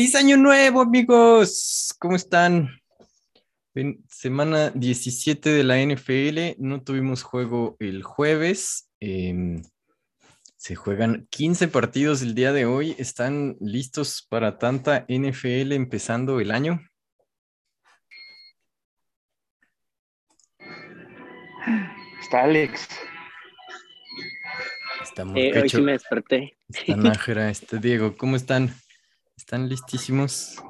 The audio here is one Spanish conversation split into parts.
Feliz año nuevo, amigos. ¿Cómo están? semana 17 de la NFL. No tuvimos juego el jueves. Em, se juegan 15 partidos el día de hoy. ¿Están listos para tanta NFL empezando el año? Está Alex. Está eh, hoy sí me desperté. Está Nájera, está Diego. ¿Cómo están? ¿Están listísimos?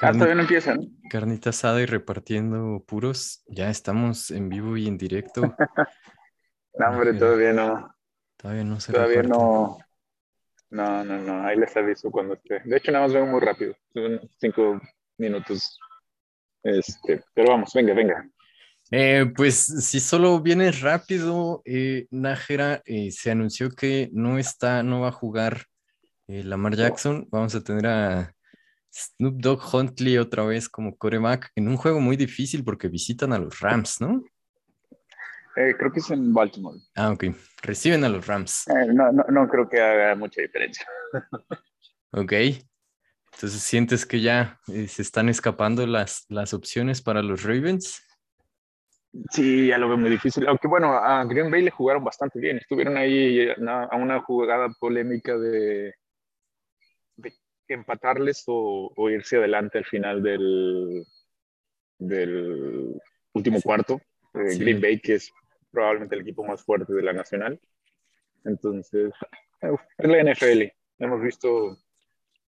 Ah, todavía no empiezan. Carnita asada y repartiendo puros. Ya estamos en vivo y en directo. no, hombre, todavía no. Todavía no se Todavía no. No, no, no. Ahí les aviso cuando esté. De hecho, nada más vengo muy rápido. cinco minutos. Este, pero vamos, venga, venga. Eh, pues si solo viene rápido, eh, Nájera eh, se anunció que no está, no va a jugar eh, Lamar Jackson. Vamos a tener a Snoop Dogg Huntley otra vez como coreback en un juego muy difícil porque visitan a los Rams, ¿no? Eh, creo que es en Baltimore. Ah, ok. Reciben a los Rams. Eh, no, no, no creo que haga mucha diferencia. ok. Entonces, ¿sientes que ya se están escapando las, las opciones para los Ravens? Sí, ya lo veo muy difícil. Aunque bueno, a Green Bay le jugaron bastante bien. Estuvieron ahí a una jugada polémica de empatarles o, irse adelante al final del, del último cuarto. Eh, Green Bay, que es probablemente el equipo más fuerte de la nacional. Entonces, es la NFL. Hemos visto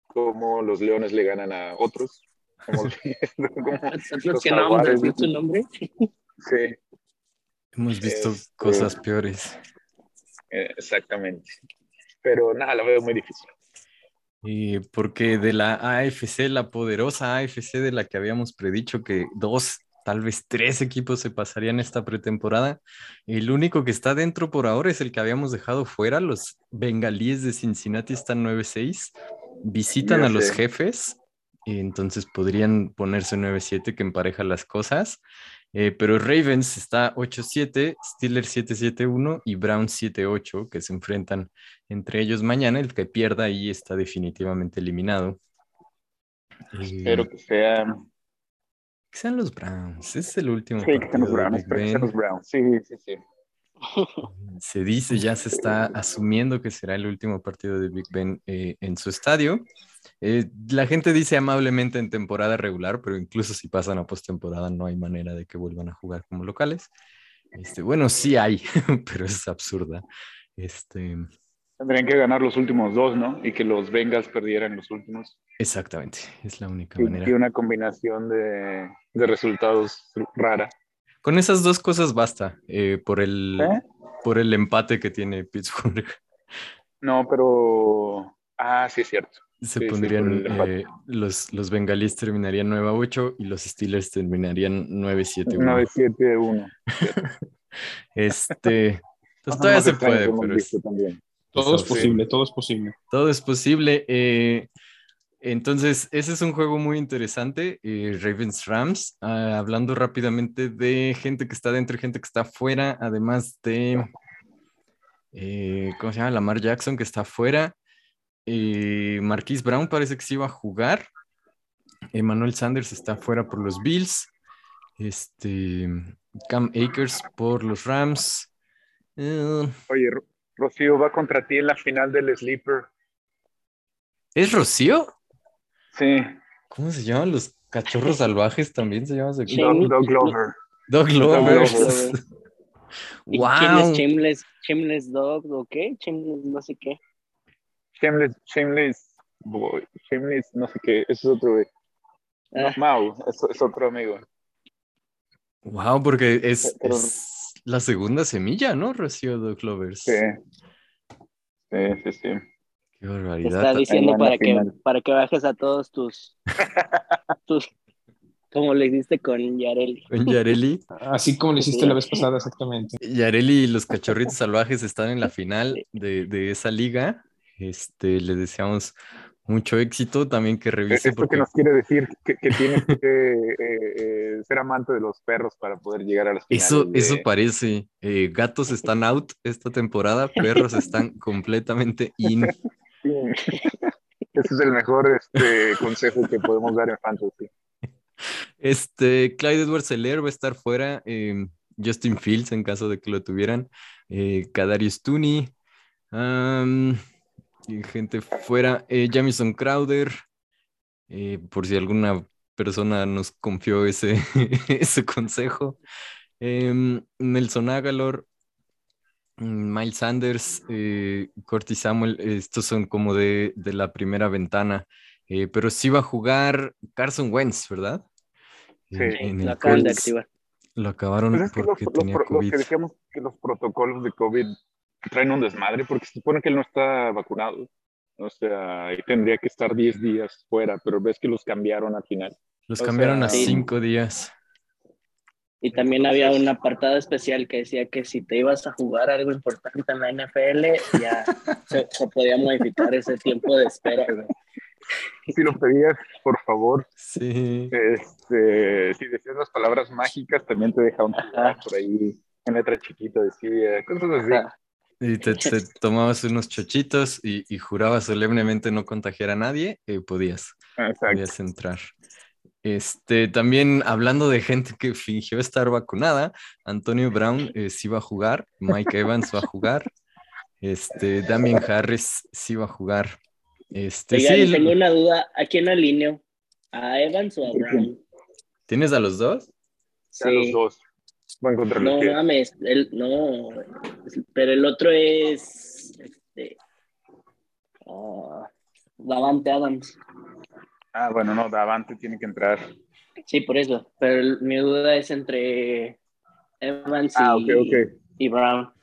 cómo los Leones le ganan a otros. Hemos visto que no visto nombre. Sí. Hemos visto este, cosas peores. Eh, exactamente. Pero nada, lo veo muy difícil. Y porque de la AFC, la poderosa AFC de la que habíamos predicho que dos, tal vez tres equipos se pasarían esta pretemporada, el único que está dentro por ahora es el que habíamos dejado fuera, los bengalíes de Cincinnati están 9-6, visitan a los jefes, y entonces podrían ponerse 9-7 que empareja las cosas. Eh, pero Ravens está 8-7, Steelers 7-7-1 y Browns 7-8 que se enfrentan entre ellos mañana. El que pierda ahí está definitivamente eliminado. Espero que sean. Que sean los Browns. Es el último. Sí, que sean los Browns. Que sean los Browns. Sí, sí, sí. Se dice, ya se está asumiendo que será el último partido de Big Ben eh, en su estadio. Eh, la gente dice amablemente en temporada regular, pero incluso si pasan a postemporada no hay manera de que vuelvan a jugar como locales. Este, bueno, sí hay, pero es absurda. Este, Tendrían que ganar los últimos dos, ¿no? Y que los Bengals perdieran los últimos. Exactamente, es la única manera. Y una combinación de, de resultados rara. Con esas dos cosas basta eh, por, el, ¿Eh? por el empate que tiene Pittsburgh. No, pero... Ah, sí, es cierto. Se pondrían, eh, los, los bengalíes terminarían 9 a 8 y los Steelers terminarían 9 7 1. 9 7 1. este, pues todavía se puede, pero Todo es posible, todo es posible. Todo es posible. Eh, entonces, ese es un juego muy interesante, eh, Ravens Rams. Ah, hablando rápidamente de gente que está dentro y gente que está fuera, además de, ¿cómo se llama? Lamar Jackson que está fuera. Eh, Marquise Brown parece que sí iba a jugar. Emmanuel Sanders está fuera por los Bills. Este, Cam Akers por los Rams. Eh, Oye, Rocío va contra ti en la final del Sleeper. ¿Es Rocío? Sí. ¿Cómo se llaman los cachorros salvajes? También se llaman. Dog, Glover. Dog Glover. wow. ¿Quién es Shameless, Dog o qué? Shameless no sé qué. Shameless, Shameless, boy, Shameless, no sé qué, ese es otro, güey. Ah. Mau, es, otro amigo. Wow, porque es, es, la segunda semilla, ¿no? Rocío de Clovers. Sí. Sí, sí, sí. Qué barbaridad. Te está diciendo para que, para que bajes a todos tus, tus como le hiciste con Yareli. Con Yareli. Así como le hiciste la vez pasada, exactamente. Yareli y los cachorritos salvajes están en la final de, de esa liga. Este, le deseamos mucho éxito también que revise. Esto porque... que nos quiere decir que, que tienes que eh, eh, ser amante de los perros para poder llegar a las Eso, eso parece. Eh, gatos están out esta temporada, perros están completamente in. Ese es el mejor este, consejo que podemos dar en fantasy. Este, Clyde Edwards Heller va a estar fuera. eh, Justin Fields, en caso de que lo tuvieran. Eh, Kadarius Tooney. gente fuera. eh, Jamison Crowder. eh, por si alguna persona nos confió ese, ese consejo. Em, Nelson Agalor. Mm, Miles Sanders, eh, Curtis Samuel, estos son como de, de la primera ventana, eh, pero sí va a jugar Carson Wentz, ¿verdad? Sí, En- en Lo acaban de activar. lo acabaron Pues es que los, porque los tenía los COVID. que decíamos que los protocolos de COVID traen un desmadre porque se supone que él no está vacunado. O sea, ahí tendría que estar 10 días fuera, pero ves que los cambiaron al final. Los o cambiaron a sea, cinco días. Y también había un apartado especial que decía que si te ibas a jugar algo importante en la NFL, ya se, se podía modificar ese tiempo de espera. güey. Si lo pedías, por favor, Sí. este, si decías las palabras mágicas, también te dejaban por ahí en letra chiquita, decía cosas así. Ajá. Y te, te tomabas unos chochitos y, y jurabas solemnemente no contagiar a nadie, eh, podías, Exacto. podías entrar. Este, también hablando de gente que fingió estar vacunada, Antonio Brown eh, sí va a jugar, Mike Evans va a jugar, este, Damien Harris sí va a jugar. Este, Oigan, sí, el- tengo una duda. ¿A quién alineo? ¿A Evans o a Brown? ¿Tienes a los dos? Ya los dos van contra No mames, el, no, pero el otro es este, ah, Davante Adams. Ah, bueno, no, Davante tiene que entrar. Sí, por eso. Pero mi duda es entre Evans y, Ah, ok, ok. y Brown.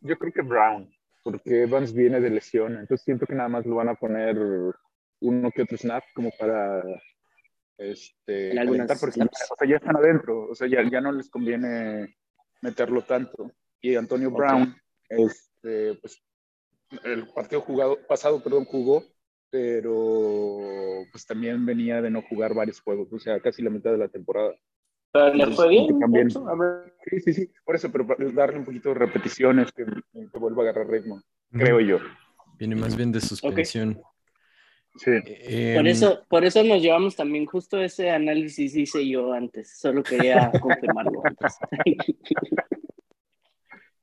Yo creo que Brown, porque Evans viene de lesión, entonces siento que nada más lo van a poner uno que otro snap como para este, calentar, porque o sea, ya están adentro, o sea, ya, ya no les conviene meterlo tanto. Y Antonio. Brown, este, pues, el partido jugado, pasado, perdón, jugó, pero pues también venía de no jugar varios juegos, o sea, casi la mitad de la temporada. Pero le fue bien. También. eso, a ver. Sí, sí, sí, por eso, pero para darle un poquito de repeticiones, que, que vuelva a agarrar ritmo, creo yo. Viene más bien de suspensión. Sí. Eh, Por eso, por eso nos llevamos también justo ese análisis hice yo antes. Solo quería confirmarlo antes.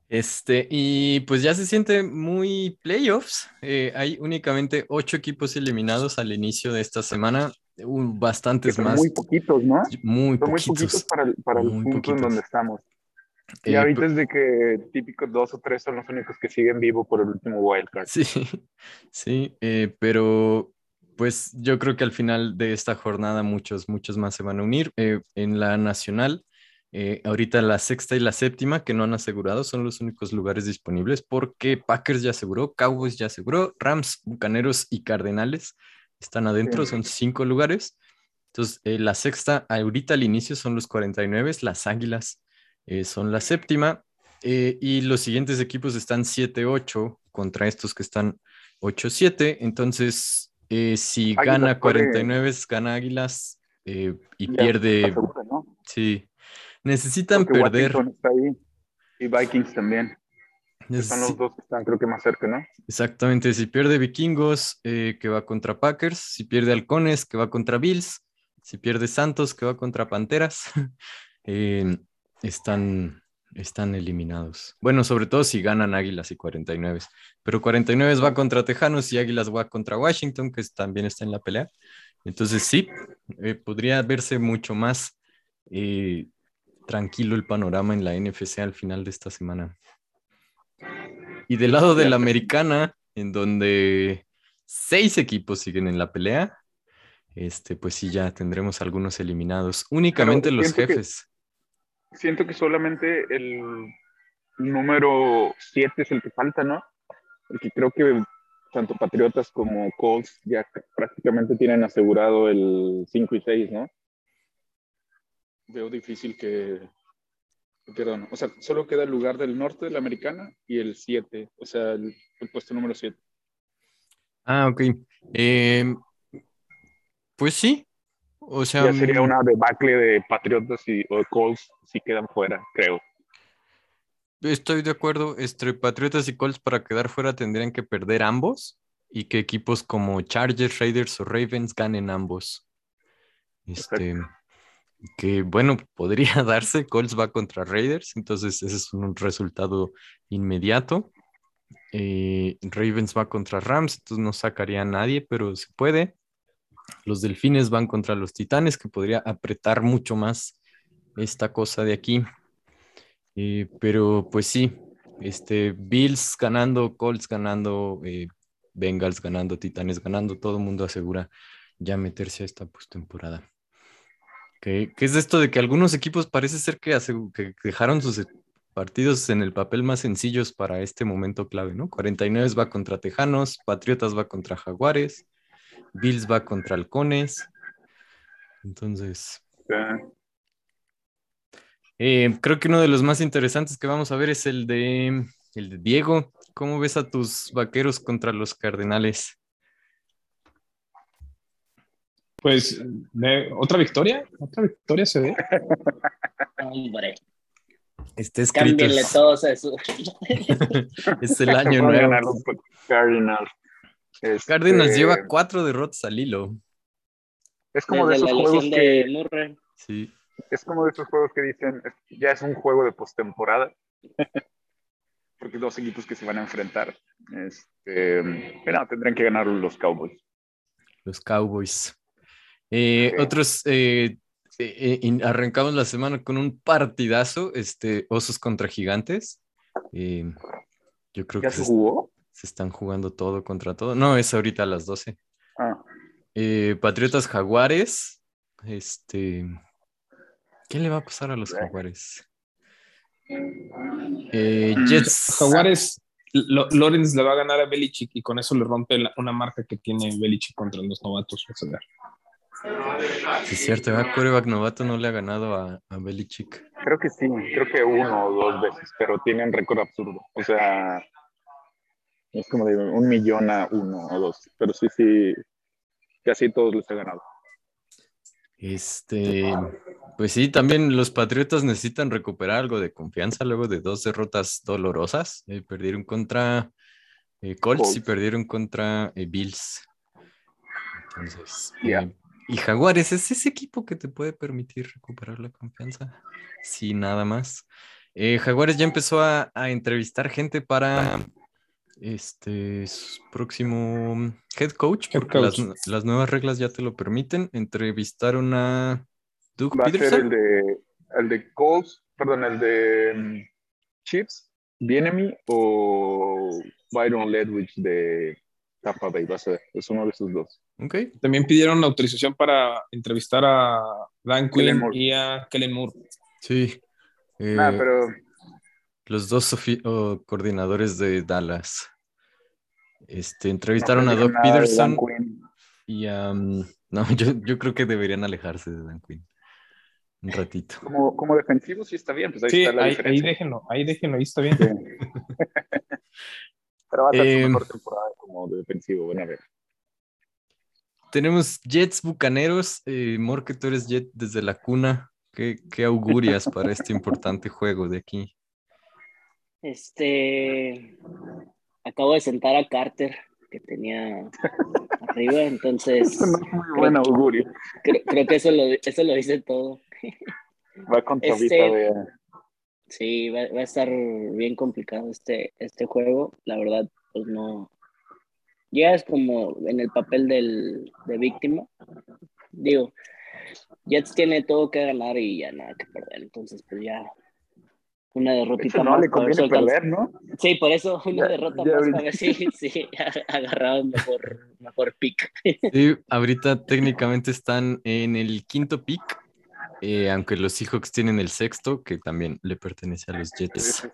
Este, y pues ya se siente muy playoffs. Eh, hay únicamente ocho equipos eliminados al inicio de esta semana, Que bastantes son más, muy poquitos, ¿no? muy Son muy poquitos. poquitos para el, para el punto poquitos. en donde estamos. Y Eh, ahorita pe- es de que típicos dos o tres son los únicos que siguen vivo por el último wildcard. Sí, sí, eh, pero pues yo creo que al final de esta jornada muchos, muchos más se van a unir. Eh, en la nacional, eh, ahorita la sexta y la séptima que no han asegurado son los únicos lugares disponibles porque Packers ya aseguró, Cowboys ya aseguró, Rams, Bucaneros y Cardenales están adentro, Sí. son cinco lugares. Entonces, eh, la sexta ahorita al inicio son los 49, las Águilas eh, son la séptima. eh, y los siguientes equipos están 7-8 contra estos que están 8-7. Entonces, si Águilas gana puede- 49, gana Águilas y Ya pierde. ¿no? Sí. Necesitan Porque perder. Washington está ahí. Y Vikings también. Son necesi- los dos que están creo que más cerca, ¿no? Exactamente. Si pierde Vikingos, eh, que va contra Packers. Si pierde Halcones, que va contra Bills. Si pierde Santos, que va contra Panteras. eh, están, están eliminados. Bueno, sobre todo si ganan Águilas y 49. Pero 49 va contra Tejanos y Águilas va contra Washington, que también está en la pelea. Entonces sí, eh, podría verse mucho más eh, tranquilo el panorama en la NFC al final de esta semana. Y del lado de la americana, en donde seis equipos siguen en la pelea, este, pues sí, ya tendremos algunos eliminados. Únicamente los que- jefes. Siento que solamente el número 7 es el que falta, ¿no? Porque creo que tanto Patriotas como Colts ya prácticamente tienen asegurado el 5 y 6, ¿no? Veo difícil que, que pierdan. O sea, solo queda el lugar del norte de la americana y el 7, o sea, el, el puesto número 7. Ah, ok. Em, pues sí. O sea, Ya sería mm, una debacle de Patriotas y o Colts si quedan fuera, creo. estoy de acuerdo. Entre Patriotas y Colts para quedar fuera tendrían que perder ambos. y que equipos como Chargers, Raiders o Ravens ganen ambos. Este, que bueno, podría darse, Colts va contra Raiders, entonces ese es un resultado inmediato. Eh, Ravens va contra Rams, entonces no sacaría a nadie, pero se puede. Los Delfines van contra los Titanes, que podría apretar mucho más esta cosa de aquí. Eh, pero pues sí, este, Bills ganando, Colts ganando, eh, Bengals ganando, Titanes ganando, todo el mundo asegura ya meterse a esta postemporada. ¿Qué, ¿Qué es esto de que algunos equipos parece ser que, que dejaron sus partidos en el papel más sencillos para este momento clave, ¿no? 49 va contra Tejanos, Patriotas va contra Jaguares, Bills va contra Halcones. Entonces, eh, creo que uno de los más interesantes que vamos a ver es el de, el de Diego. ¿Cómo ves a tus vaqueros contra los Cardenales? Pues, ¿otra victoria? ¿Otra victoria se ve? Hombre. Está escrito. Cámbienle todos eso. es el año nuevo. Cardinals. Este... Cardinals lleva cuatro derrotas al hilo. Es como de esos juegos que... de Murray. Sí. Es como de esos juegos que dicen, ya es un juego de postemporada. Porque dos equipos que se van a enfrentar. Este, pero tendrán que ganar los Cowboys. Los Cowboys. Eh, Otros, eh, eh, arrancamos la semana con un partidazo, este, Osos contra Gigantes. yo creo ¿Ya que se jugó? Se están jugando todo contra todo. No, es ahorita a las 12. Ah. Patriotas Jaguares. Este. ¿Qué le va a pasar a los Jaguares? Eh, Jets. Jaguares, Lorenz le va a ganar a Belichick y con eso le rompe una marca que tiene Belichick contra los novatos. Sí, es cierto, ¿verdad? Coreback novato no le ha ganado a, a Belichick. Creo que sí, creo que uno o dos veces, pero tienen récord absurdo. O sea, es como de un millón a uno o dos, pero sí, sí, casi todos les ha ganado. Este, pues sí, también los Patriotas necesitan recuperar algo de confianza luego de dos derrotas dolorosas. Eh, perdieron contra eh, Colts, y perdieron contra eh, Bills. Entonces, y Jaguares es ese equipo que te puede permitir recuperar la confianza. Sí, nada más. Jaguares ya empezó a, a entrevistar gente para este próximo head coach, porque Las, nuevas reglas ya te lo permiten. Entrevistaron a Doug Va Peterson. A ser el de, el de Colts, perdón, el de um, Chiefs, Bienemy o Byron Ledwich de Tampa Bay. Va a ser, es uno de esos dos. Okay. También pidieron la autorización para entrevistar a Dan Quinn y a Kellen Moore. Sí. ah, eh, pero los dos oh, coordinadores de Dallas. Este, entrevistaron a Doc Peterson y um, no, yo, yo, creo que deberían alejarse de Dan Quinn un ratito. Como, como defensivo sí está bien, pues ahí sí, está la ahí, diferencia. ahí déjenlo, ahí déjenlo, ahí está bien. Sí. Pero va a ser Eh, su mejor temporada como defensivo, van a ver. Tenemos Jets Bucaneros, eh, Mor, que tú eres Jet desde la cuna. ¿Qué, qué augurias para este importante juego de aquí? Este. Acabo de sentar a Carter, que tenía arriba, entonces. Eso no es muy buen augurio. Creo, creo que eso lo, eso lo dice todo. Va contra Este- de... Sí, va, va a estar bien complicado este, este juego. La verdad, pues no. Ya es como en el papel del, de víctima. Digo, Jets tiene todo que ganar y ya nada que perder. Entonces, pues ya. Una De derrotita no más le conviene perder, ¿no? Sí, por eso una Ya- derrota ya más ahorita. para ver si, si agarraron mejor, mejor pick. Sí, ahorita técnicamente están en el quinto pick, eh, aunque los Seahawks tienen el sexto, que también le pertenece a los Jets.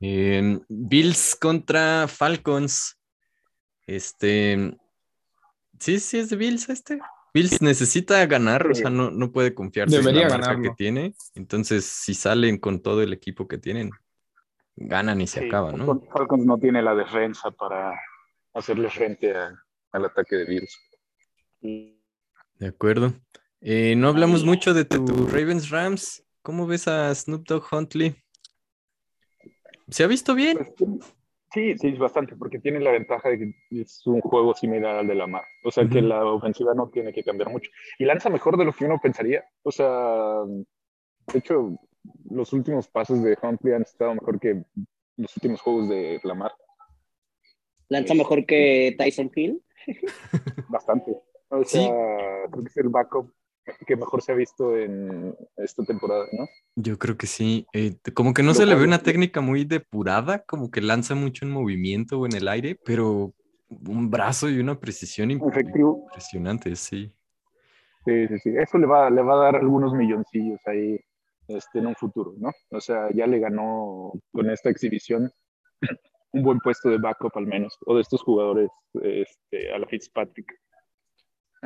Eh, Bills contra Falcons. Este. Sí, sí, es de Bills este. Bills necesita ganar, o sea, no, no puede confiarse Debería en la marca ganarlo. que tiene. Entonces, si salen con todo el equipo que tienen, ganan y se Sí, acaba, ¿no? Falcons- no tiene la defensa para hacerle frente a- al ataque de Bills. De acuerdo. Eh, no hablamos mucho de tu Ravens Rams. ¿Cómo ves a Snoop Dogg Huntley? ¿Se ha visto bien? Pues, Sí, sí, bastante, porque tiene la ventaja de que es un juego similar al de la mar. O sea, que la ofensiva no tiene que cambiar mucho. Y lanza mejor de lo que uno pensaría. O sea, de hecho, los últimos pases de Huntley han estado mejor que los últimos juegos de Lamar. Lanza mejor que Tyson Hill. Bastante. O Sí. sea, creo que es el backup que mejor se ha visto en esta temporada, ¿no? Yo creo que sí. eh, como que no se le ve una técnica muy depurada, como que lanza mucho en movimiento o en el aire, pero un brazo y una precisión Efectivo. impresionante, sí. Sí, sí, sí. Eso le va, le va a dar algunos milloncillos ahí este, en un futuro, ¿no? O sea, ya le ganó con esta exhibición un buen puesto de backup al menos, o de estos jugadores este, a la Fitzpatrick.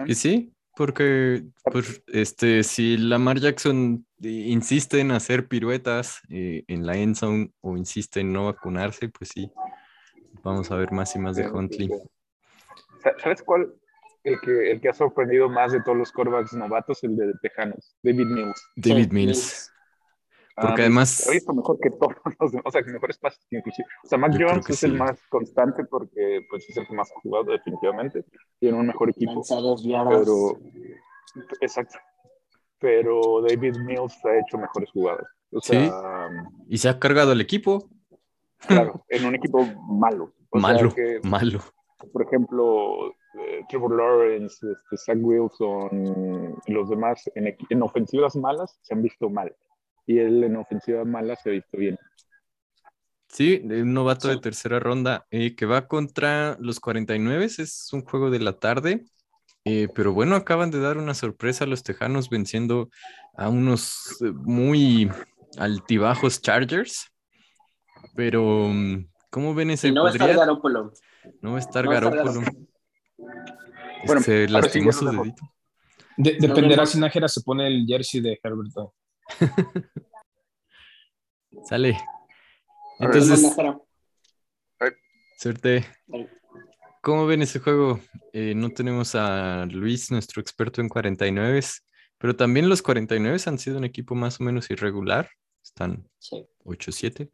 Y sí, porque pues, este, si Lamar Jackson eh, insiste en hacer piruetas eh, en la end zone o insiste en no vacunarse, pues sí, vamos a ver más y más de Huntley. Sa- ¿Sabes cuál? El que, el que ha sorprendido más de todos los quarterbacks novatos, el de Tejanos, David Mills. David Mills. Porque Ah, además- Ha visto mejor que todos los demás, o sea, que mejores pases que inclusive. O sea, Mac Jones es el sí. más constante porque pues, es el que más ha jugado definitivamente. Tiene un mejor equipo. Pero, exacto. Pero David Mills ha hecho mejores jugadas. O Sí. sea, Y se ha cargado al equipo. claro, en un equipo malo. O malo, que, malo. por ejemplo, eh, Trevor Lawrence, este, Zach Wilson los demás en ofensivas malas se han visto mal. Y él en ofensiva mala se ha visto bien. Sí, un novato de tercera ronda eh, que va contra los 49. Es un juego de la tarde. eh, pero bueno, acaban de dar una sorpresa a los Tejanos venciendo a unos eh, muy altibajos Chargers. Pero, mm, ¿cómo ven ese? Y no va a estar ¿Podría- Garoppolo. no va a estar no. Bueno, ahora sí lastimó su dedito. De- dependerá vemos. si Nájera se pone el jersey de Herberto. Sale. Entonces, suerte. ¿Cómo ven ese juego? Eh, no tenemos a Luis, nuestro experto en 49, pero también los 49 han sido un equipo más o menos irregular. Están Sí. 8-7.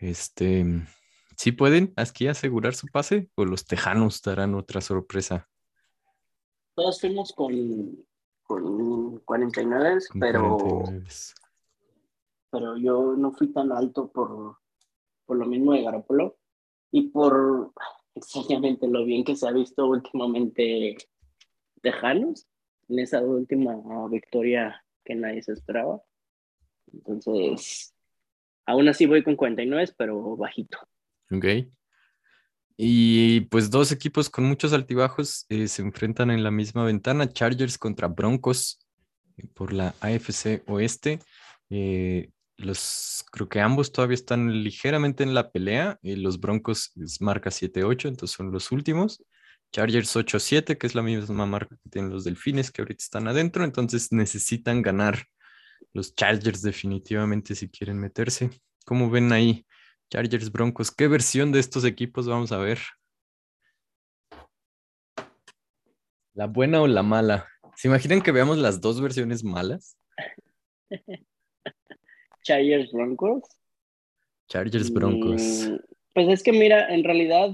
Este, ¿sí pueden aquí asegurar su pase o los Tejanos darán otra sorpresa? Todos fuimos con, con 49, con pero, 49? pero yo no fui tan alto por, por lo mismo de Garoppolo y por extrañamente lo bien que se ha visto últimamente Tejanos en esa última victoria que nadie se esperaba. Entonces, aún así voy con 49, pero bajito. Ok. Y pues dos equipos con muchos altibajos eh, se enfrentan en la misma ventana, Chargers contra Broncos eh, por la AFC Oeste. Eh, los, creo que ambos todavía están ligeramente en la pelea. eh, los Broncos es marca 7-8, entonces son los últimos. Chargers 8-7, que es la misma marca que tienen los Delfines, que ahorita están adentro, entonces necesitan ganar los Chargers definitivamente si quieren meterse. ¿Cómo ven ahí? Chargers Broncos, ¿qué versión de estos equipos vamos a ver? ¿La buena o la mala? ¿Se imaginan que veamos las dos versiones malas? Chargers Broncos. Chargers Broncos. Mm, Pues es que mira, en realidad,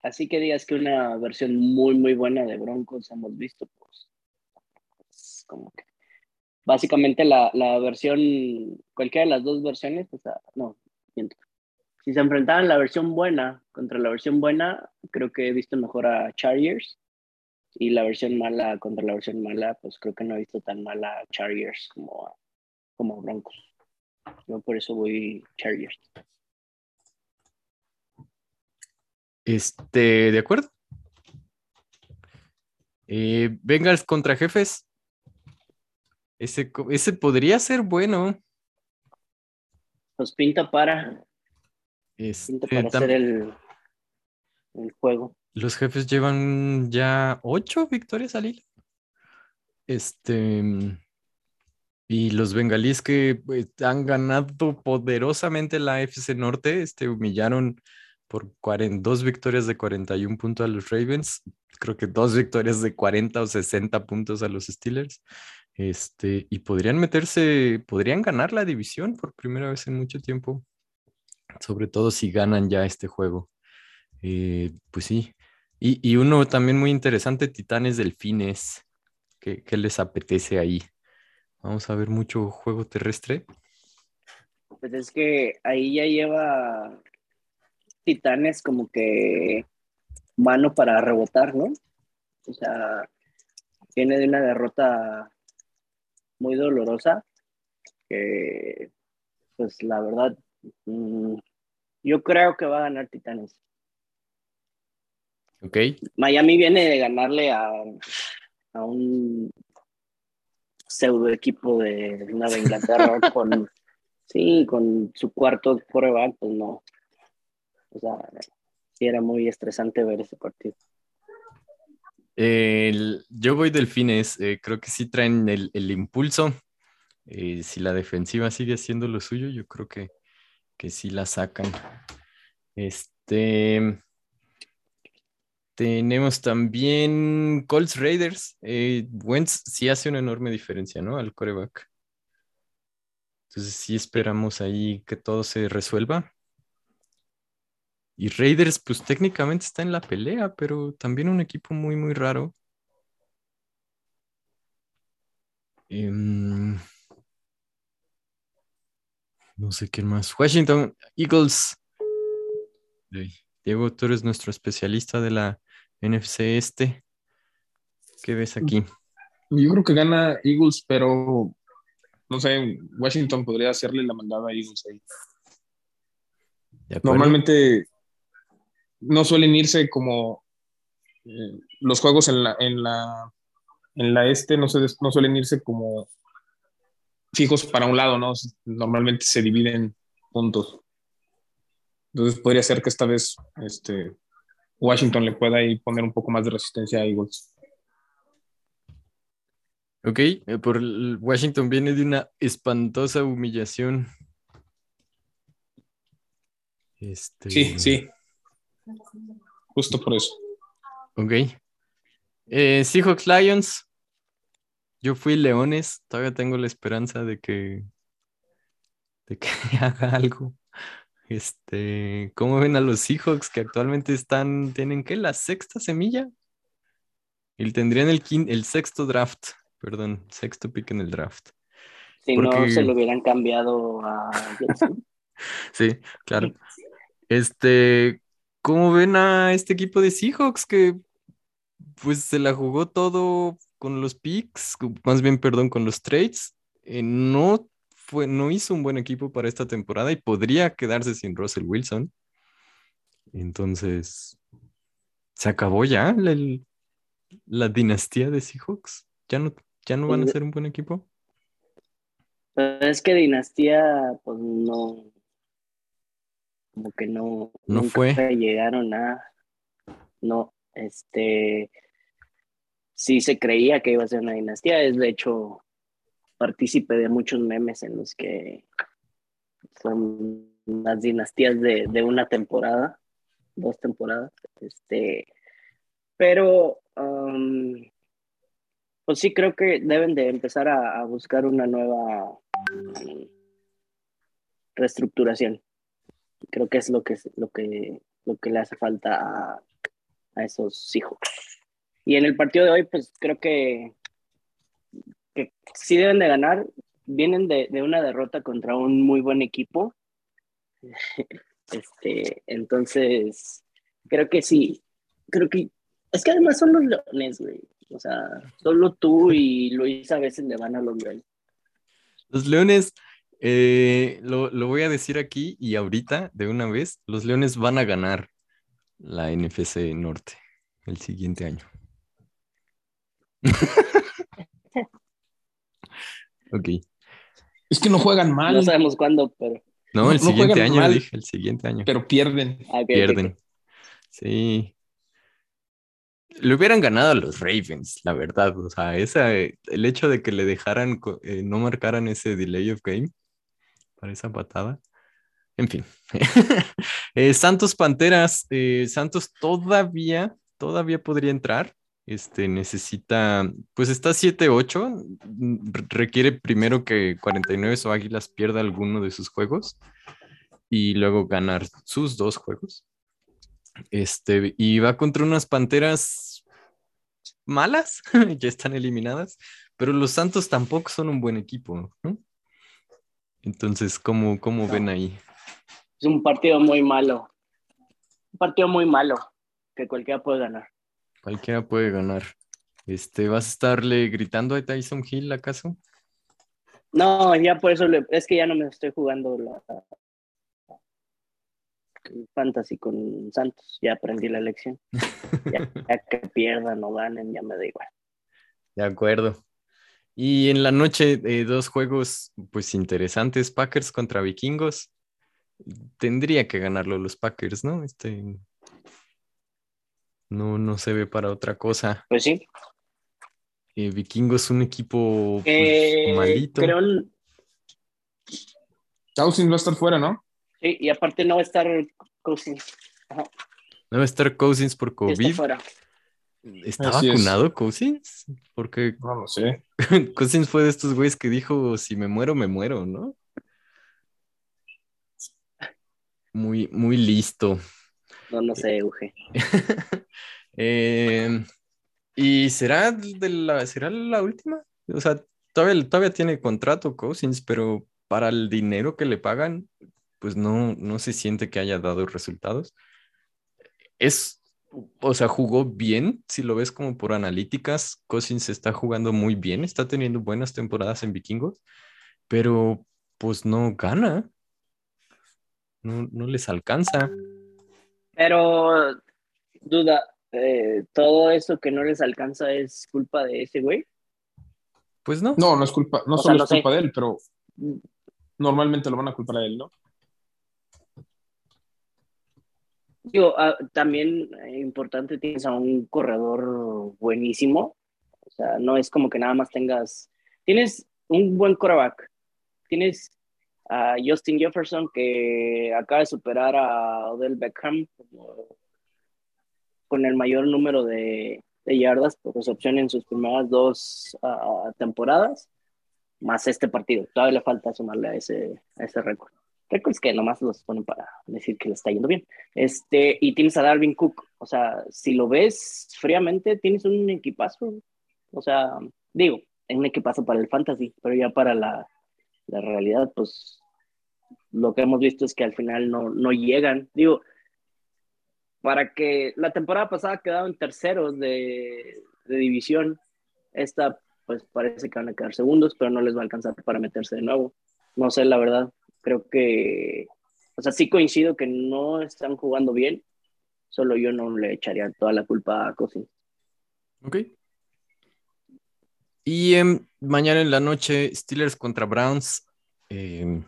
así que digas que una versión muy, muy buena de Broncos hemos visto, pues, es como que básicamente la, la versión, cualquiera de las dos versiones, o sea, no. Si se enfrentaban la versión buena contra la versión buena, creo que he visto mejor a Chargers. Y la versión mala contra la versión mala, pues creo que no he visto tan mala a Chargers como a, como Broncos. Yo por eso voy Chargers. Este, ¿de acuerdo? Eh, Bengals contra jefes. Ese, ese podría ser bueno. Pues pinta para, Este, pinta para tam- hacer el, el juego. Los jefes llevan ya ocho victorias al hilo. Este. Y los bengalíes que pues, han ganado poderosamente la AFC Norte, este, humillaron por 42 victorias de 41 puntos a los Ravens. Creo que dos victorias de 40 o 60 puntos a los Steelers. Este, y podrían meterse, podrían ganar la división por primera vez en mucho tiempo. sobre todo si ganan ya este juego. Eh, pues sí. Y, uno también muy interesante, Titanes Delfines. ¿Qué, ¿Qué les apetece ahí? Vamos a ver mucho juego terrestre. Pues es que ahí ya lleva Titanes como que mano para rebotar, ¿no? O sea, viene de una derrota muy dolorosa, que pues la verdad, mm, yo creo que va a ganar Titanes. Ok. Miami viene de ganarle a, a un pseudo equipo de Nueva Inglaterra con, sí, con su cuarto coreback, pues no. O sea, sí era muy estresante ver ese partido. Yo voy delfines, eh, creo que sí traen el, impulso. Eh, si la defensiva sigue haciendo lo suyo, yo creo que, que sí la sacan. Este. Tenemos también Colts Raiders. Eh, Wentz sí hace una enorme diferencia, ¿no? Al coreback. Entonces sí esperamos ahí que todo se resuelva. Y Raiders, pues técnicamente está en la pelea, pero también un equipo muy, muy raro. Em, no sé qué más. Washington Eagles. Diego, tú eres nuestro especialista de la NFC este. ¿Qué ves aquí? Yo creo que gana Eagles, pero no sé, Washington podría hacerle la mandada a Eagles ahí. Normalmente no suelen irse como eh, los juegos en la, en la, en la este no, se, no suelen irse como fijos para un lado, ¿no? Normalmente se dividen puntos. Entonces podría ser que esta vez este, Washington le pueda ahí poner un poco más de resistencia a Eagles. Ok, eh, por Washington viene de una espantosa humillación. Este... Sí, sí. Justo por eso. Ok. Eh, Seahawks Lions. Yo fui Leones. Todavía tengo la esperanza de que, de que haga algo. Este, ¿cómo ven a los Seahawks que actualmente están, tienen qué, la sexta semilla? Y tendrían el, el sexto draft, perdón, sexto pick en el draft. Si no se lo hubieran cambiado a sí, claro. Este, ¿cómo ven a este equipo de Seahawks que pues se la jugó todo con los picks, más bien, perdón, con los trades? Eh, no no hizo un buen equipo para esta temporada y podría quedarse sin Russell Wilson. Entonces, ¿se acabó ya la, dinastía de Seahawks? ¿Ya no, ¿Ya no van a ser un buen equipo? Pues es que dinastía, pues no, como que no, no fue. Llegaron a, no, este, sí se creía que iba a ser una dinastía, es de hecho partícipe de muchos memes en los que son las dinastías de, de una temporada, dos temporadas. Este, pero um, pues sí creo que deben de empezar a, buscar una nueva um, reestructuración. Creo que es lo que, lo que, lo que le hace falta a, a esos hijos. Y en el partido de hoy, pues creo que que sí deben de ganar, vienen de, una derrota contra un muy buen equipo. Este, entonces, creo que sí, creo que es que además son los leones, güey. O sea, solo tú y Luis a veces le van a los leones. Los leones, eh, lo, lo, voy a decir aquí y ahorita, de una vez, los leones van a ganar la NFC Norte el siguiente año. Ok. Es que no juegan mal. No sabemos cuándo, pero. No, el siguiente año, dije, el siguiente año. Pero pierden. Ah, pierden. Sí. Le hubieran ganado a los Ravens, la verdad. O sea, esa, el hecho de que le dejaran, eh, no marcaran ese delay of game para esa patada. En fin. Eh, Santos Panteras. Eh, Santos todavía, todavía podría entrar este, necesita, pues está 7-8, requiere primero que 49 o Águilas pierda alguno de sus juegos y luego ganar sus dos juegos. Este, y va contra unas panteras malas, ya están eliminadas, pero los Santos tampoco son un buen equipo, ¿no? Entonces, ¿cómo, cómo ven ahí? Es un partido muy malo. Un partido muy malo que cualquiera puede ganar. Cualquiera puede ganar. Este, ¿vas a estarle gritando a Tyson Hill acaso? No, ya por eso le, es que ya no me estoy jugando la fantasy con Santos. Ya aprendí la lección. ya, que pierdan o ganen, ya me da igual. De acuerdo. Y en la noche, eh, dos juegos pues interesantes, Packers contra Vikingos. Tendría que ganarlo los Packers, ¿no? Este, no, no se ve para otra cosa. Pues sí. Eh, Vikingos es un equipo pues, Eh, malito. creo, Cousins va a estar fuera, ¿no? sí, y aparte no va a estar Cousins. Ajá, No va a estar Cousins por COVID. está fuera. ¿Está Así es. vacunado Cousins? Porque No lo sé. Cousins fue de estos güeyes que dijo, si me muero, me muero, ¿no? Muy, muy listo. No, no sé, Uge. Eh, ¿Y será, de la, será la última? O sea, todavía, todavía tiene contrato Cousins, pero para el dinero que le pagan, pues no, no se siente que haya dado resultados. Es, o sea, jugó bien, si lo ves como por analíticas, Cousins está jugando muy bien, está teniendo buenas temporadas en Vikingos, pero pues no gana. No, no les alcanza. Pero, duda, eh, todo eso que no les alcanza es culpa de ese güey. Pues no. No, no es culpa, no O solo es sé. culpa de él, pero normalmente lo van a culpar a él, ¿no? Digo, ah, también eh, importante tienes a un corredor buenísimo. O sea, no es como que nada más tengas. Tienes un buen quarterback. Tienes a Justin Jefferson que acaba de superar a Odell Beckham con el mayor número de, yardas por recepción en sus primeras dos ah, temporadas, más este partido. Todavía le falta sumarle a ese, a ese récord. Récords que nomás los ponen para decir que le está yendo bien. Este, y tienes a Darwin Cook. O sea, si lo ves fríamente, tienes un equipazo. O sea, digo, es un equipazo para el fantasy, pero ya para la, la realidad, pues lo que hemos visto es que al final no, no llegan. Digo, para que la temporada pasada quedaron terceros de, de división, esta pues parece que van a quedar segundos, pero no les va a alcanzar para meterse de nuevo. No sé, la verdad, creo que, o sea, sí coincido que no están jugando bien, solo yo no le echaría toda la culpa a Cousins. Ok. Y em, mañana en la noche, Steelers contra Browns. em,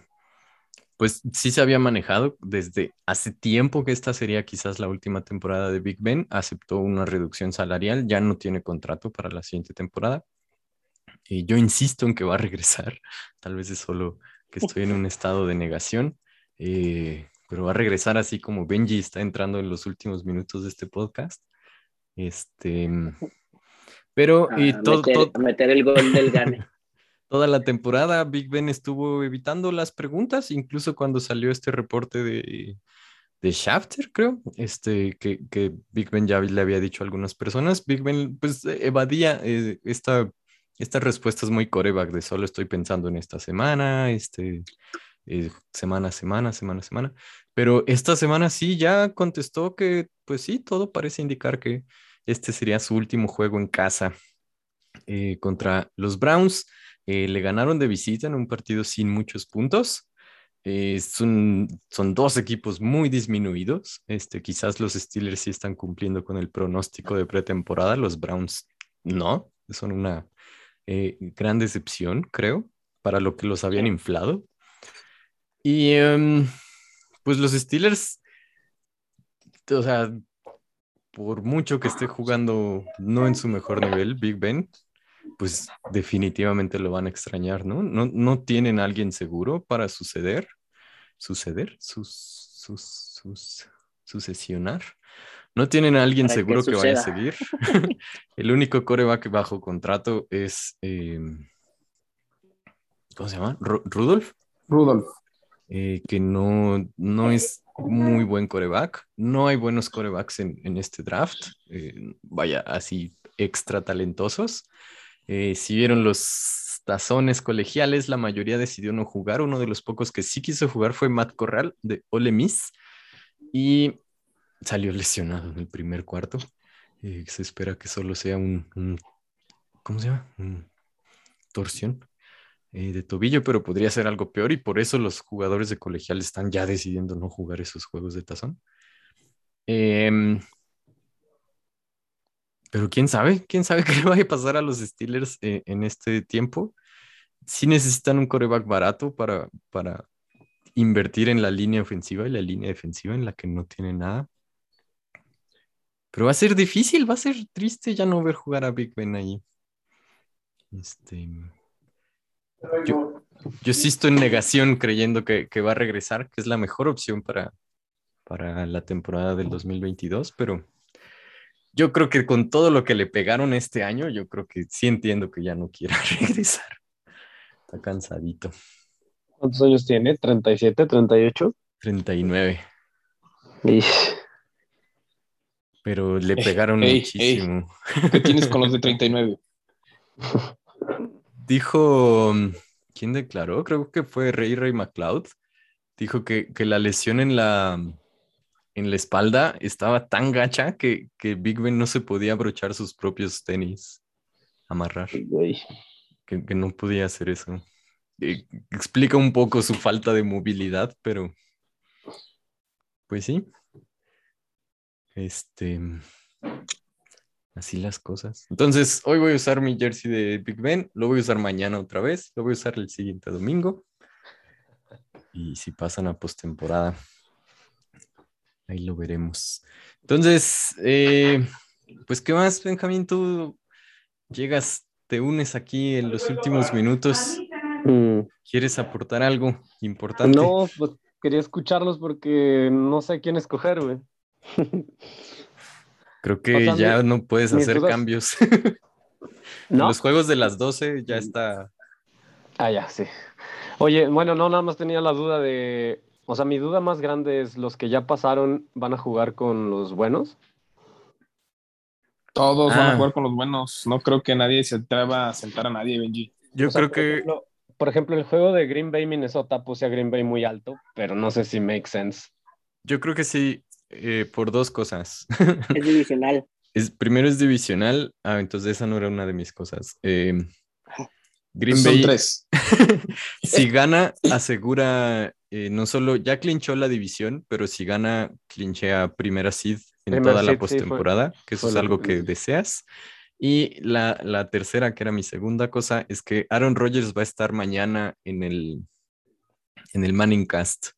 pues sí se había manejado desde hace tiempo que esta sería quizás la última temporada de Big Ben. Aceptó una reducción salarial, ya no tiene contrato para la siguiente temporada. Y yo insisto en que va a regresar. Tal vez es solo que estoy en un estado de negación. eh, pero va a regresar así como Benji está entrando en los últimos minutos de este podcast. Este. Pero y todo, meter, todo- a meter el gol del gane. toda la temporada Big Ben estuvo evitando las preguntas, incluso cuando salió este reporte de, de Shafter, creo, este, que, que Big Ben ya le había dicho a algunas personas. Big Ben pues evadía eh, esta, estas respuestas muy coreback de solo estoy pensando en esta semana, este, eh, semana semana, semana semana. Pero esta semana sí ya contestó que, pues sí, todo parece indicar que este sería su último juego en casa eh, contra los Browns. Eh, le ganaron de visita en un partido sin muchos puntos. Eh, son, son dos equipos muy disminuidos. Este, quizás los Steelers sí están cumpliendo con el pronóstico de pretemporada, los Browns no. Son una eh, gran decepción, creo, para lo que los habían inflado. Y em, pues los Steelers, o sea, por mucho que esté jugando no en su mejor nivel, Big Ben, pues definitivamente lo van a extrañar, ¿no? No, no tienen a alguien seguro para suceder, suceder, sus, sus, sus, sucesionar. No tienen a alguien que seguro que, vaya a seguir. El único coreback bajo contrato es, eh, ¿cómo se llama? Ru- Rudolph. Rudolph. eh, que no, no es muy buen coreback. No hay buenos corebacks en, en este draft. eh, vaya, así extra talentosos. Eh, si vieron los tazones colegiales, la mayoría decidió no jugar. Uno de los pocos que sí quiso jugar fue Matt Corral de Ole Miss y salió lesionado en el primer cuarto. Eh, se espera que solo sea un, ¿cómo se llama? Torsión eh, de tobillo, pero podría ser algo peor y por eso los jugadores de colegial están ya decidiendo no jugar esos juegos de tazón. Em, pero quién sabe, quién sabe qué le vaya a pasar a los Steelers eh, en este tiempo. Sí necesitan un coreback barato para, para invertir en la línea ofensiva y la línea defensiva en la que no tiene nada. Pero va a ser difícil, va a ser triste ya no ver jugar a Big Ben ahí. Este, yo, yo sí estoy en negación creyendo que, que va a regresar, que es la mejor opción para, para la temporada del 2022, pero yo creo que con todo lo que le pegaron este año, yo creo que sí entiendo que ya no quiera regresar. Está cansadito. ¿Cuántos años tiene? ¿37, 38? 39. Ish. Pero le Ey, pegaron ey, ey. muchísimo. ¿Qué tienes con los de 39? Dijo, ¿quién declaró? Creo que fue Ray Ray McLeod. Dijo que, que la lesión en la, en la espalda estaba tan gacha que, que Big Ben no se podía abrochar sus propios tenis, amarrar, que, que no podía hacer eso. Eh, explica un poco su falta de movilidad, pero pues sí. Este, así las cosas. Entonces, hoy voy a usar mi jersey de Big Ben, lo voy a usar mañana otra vez, lo voy a usar el siguiente domingo. Y si pasan a postemporada, ahí lo veremos. Entonces, eh, pues, ¿qué más, Benjamín? Tú llegas, te unes aquí en los últimos minutos. Mm, ¿Quieres aportar algo importante? No, pues quería escucharlos porque no sé quién escoger, güey. Creo que O sea, ya mi- no puedes hacer cambios. Los juegos de las 12 ya está. Ah, ya, sí. Oye, bueno, no, nada más tenía la duda de. O sea, mi duda más grande es: ¿los que ya pasaron van a jugar con los buenos? Todos van Ah. a jugar con los buenos. No creo que nadie se atreva a sentar a nadie, Benji. Yo O sea, creo por que ejemplo- por ejemplo, el juego de Green Bay Minnesota puse a Green Bay muy alto, pero no sé si make sense. yo creo que sí, eh, por dos cosas. Es divisional. Es, primero es divisional. Ah, entonces esa no era una de mis cosas. Eh, Green Son Bay, tres. si gana, asegura eh, no solo, ya clinchó la división, pero si gana, clinchea primera seed en Primer toda la seed, sí, fue- postemporada, que eso es algo que deseas. Y la, la tercera, que era mi segunda cosa, es que Aaron Rodgers va a estar mañana en el, en el Manning Cast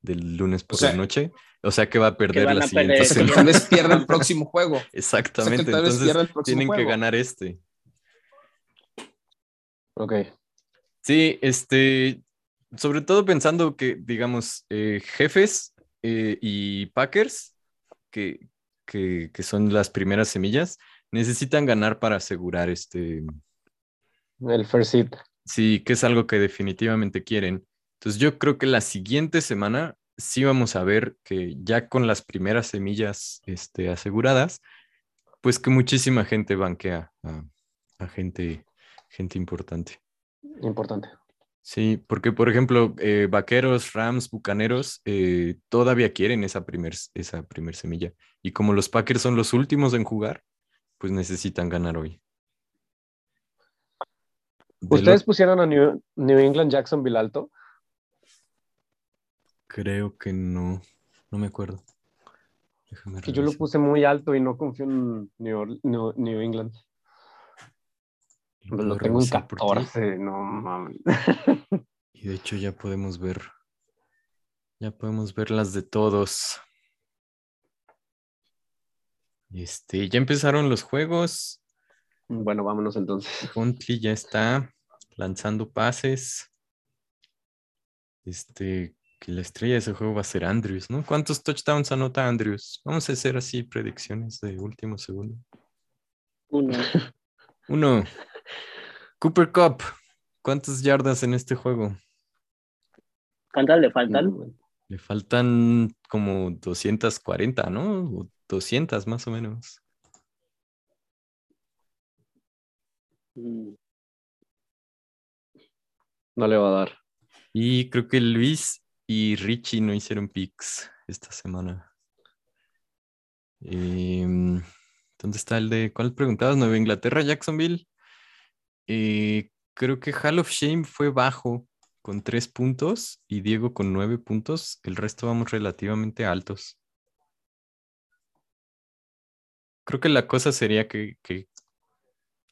del lunes por sea, la noche. O sea que va a perder la siguiente semana. tal vez pierda el próximo juego. Exactamente. O sea, Entonces tienen que ganar este. Ok. Sí, este, sobre todo pensando que, digamos, eh, jefes eh, y Packers, que, que, que son las primeras semillas, necesitan ganar para asegurar este, El first seed. sí, que es algo que definitivamente quieren. Entonces yo creo que la siguiente semana sí vamos a ver que ya con las primeras semillas este, aseguradas, pues que muchísima gente banquea a, a gente, gente importante. Importante. Sí, porque por ejemplo, eh, Vaqueros, Rams, Bucaneros eh, todavía quieren esa primer, esa primer semilla. Y como los Packers son los últimos en jugar, pues necesitan ganar hoy. ¿Ustedes pusieron a New, New England Jacksonville alto? Creo que no, no me acuerdo. Déjame Que yo lo puse muy alto y no confío en New, New- New England. Lo Lo puedo tengo en revisar por ti. 14, no mames. Y de hecho ya podemos ver, ya podemos ver las de todos. Este, ya empezaron los juegos. Bueno, vámonos entonces. Huntley ya está lanzando pases. Este, que la estrella de ese juego va a ser Andrews, ¿no? ¿Cuántos touchdowns anota Andrews? Vamos a hacer así predicciones de último segundo. Uno. Uno. Cooper Cup. ¿Cuántas yardas en este juego? ¿Cuántas le faltan? Le faltan como 240, ¿no? O 200 más o menos. Mm, No le va a dar. Y creo que Luis y Richie no hicieron picks esta semana. Em, ¿dónde está el de cuál preguntabas? Nueva Inglaterra, Jacksonville. Eh, creo que Hall of Shame fue bajo con tres puntos y Diego con nueve puntos. El resto vamos relativamente altos. Creo que la cosa sería que, que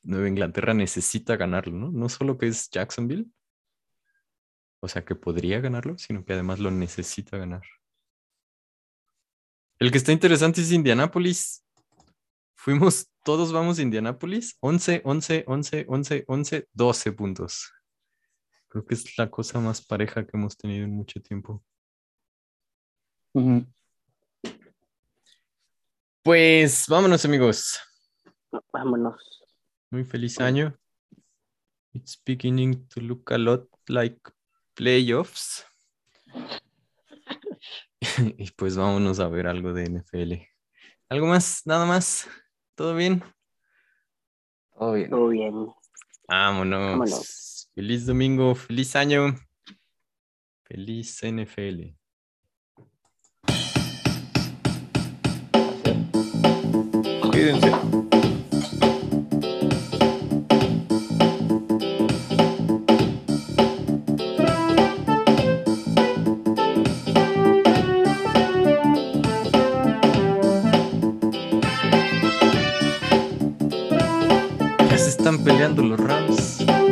Nueva Inglaterra necesita ganarlo, ¿no? No solo que es Jacksonville, o sea, que podría ganarlo, sino que además lo necesita ganar. El que está interesante es Indianápolis. Fuimos, todos vamos a Indianápolis. 11, 11, 11, 11, 11, 12 puntos. Creo que es la cosa más pareja que hemos tenido en mucho tiempo. Pues vámonos, amigos. Vámonos. Muy feliz año. It's beginning to look a lot like playoffs. y pues vámonos a ver algo de NFL. ¿Algo más? ¿Nada más? ¿Todo bien? Todo bien. Todo bien. Vámonos. Vámonos. Feliz domingo, feliz año. Feliz NFL. Cuídense. Peleando los Rams.